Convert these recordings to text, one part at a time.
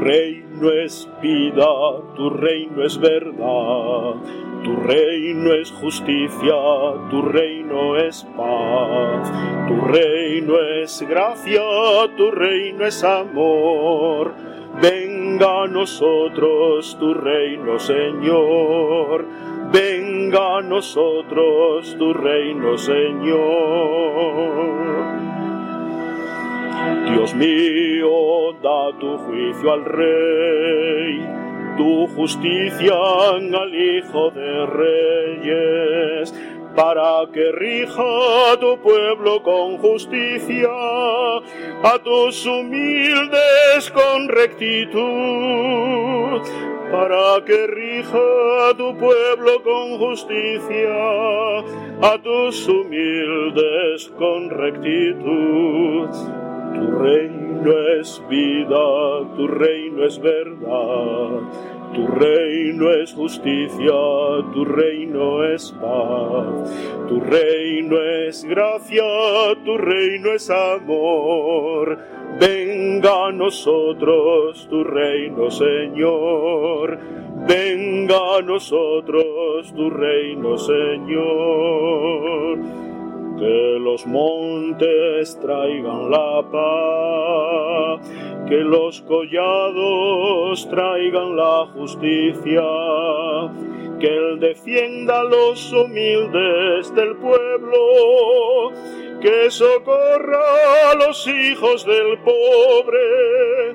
reino es vida, tu reino es verdad, tu reino es justicia, tu reino es paz, tu reino es gracia, tu reino es amor. Venga a nosotros tu reino, Señor. Venga a nosotros tu reino, Señor. Dios mío, da tu juicio al Rey, tu justicia al Hijo de Reyes, para que rija tu pueblo con justicia, a tus humildes con rectitud, para que rija tu pueblo con justicia, a tus humildes con rectitud tu reino es vida, tu reino es verdad, tu reino es justicia, tu reino es paz, tu reino es gracia, tu reino es amor. Venga a nosotros tu reino, Señor. Venga a nosotros tu reino, Señor que los montes traigan la paz, que los collados traigan la justicia, que Él defienda a los humildes del pueblo, que socorra a los hijos del pobre,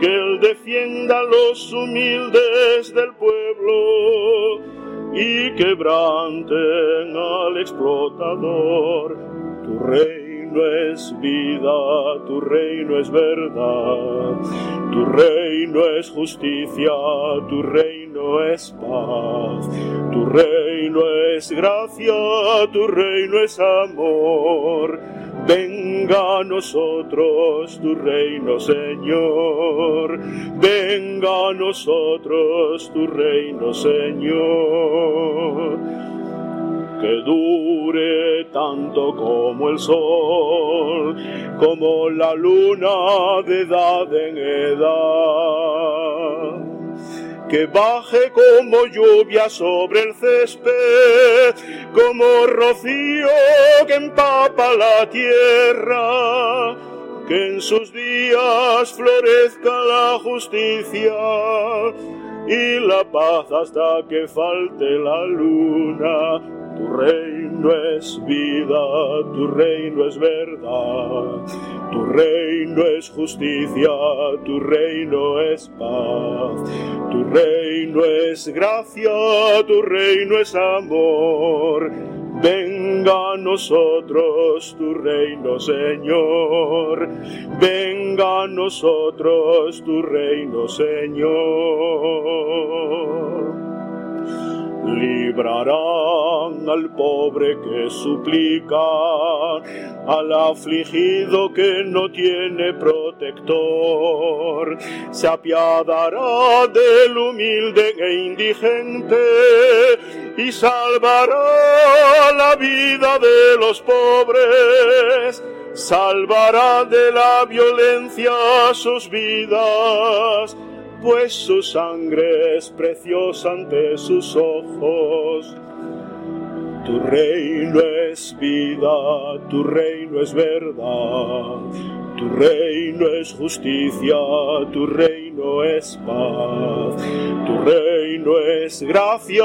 que Él defienda a los humildes del pueblo y quebranten al explotador. Tu reino es vida, tu reino es verdad, tu reino es justicia, tu reino es paz, tu reino es gracia, tu reino es amor. Venga a nosotros tu reino, Señor. Venga a nosotros tu reino, Señor. Que dure tanto como el sol, como la luna de edad en edad que baje como lluvia sobre el césped, como rocío que empapa la tierra, que en sus días florezca la justicia y la paz hasta que falte la luna. Tu reino es vida, tu reino es verdad, tu reino es justicia, tu reino es paz, tu reino es gracia, tu reino es amor. Venga a nosotros tu reino, Señor. Venga a nosotros tu reino, Señor al pobre que suplica, al afligido que no tiene protector, se apiadará del humilde e indigente y salvará la vida de los pobres salvará de la violencia sus vidas pues su sangre es preciosa ante sus ojos. Tu reino es vida, tu reino es verdad, tu reino es justicia, tu reino es paz, tu reino es gracia,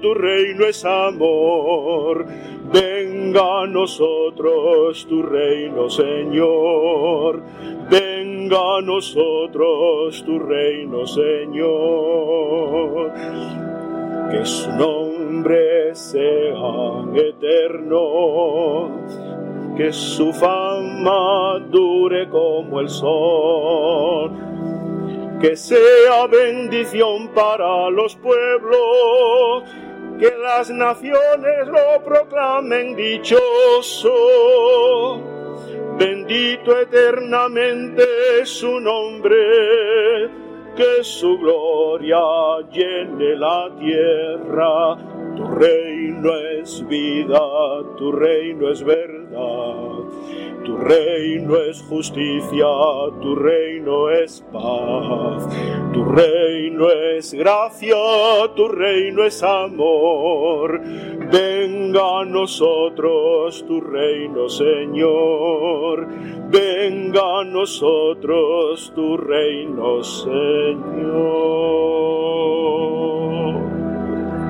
tu reino es amor. Venga a nosotros tu reino, Señor. Venga a nosotros tu reino, Señor. Que su nombre sea eterno, que su fama dure como el sol que sea bendición para los pueblos que las naciones lo proclamen dichoso. Bendito eternamente su nombre, que su gloria llene la tierra. Tu reino es vida, tu reino es verdad Tu reino es justicia, tu reino es paz, tu reino es gracia, tu reino es amor. Venga a nosotros tu reino, Señor. Venga a nosotros tu reino, Señor.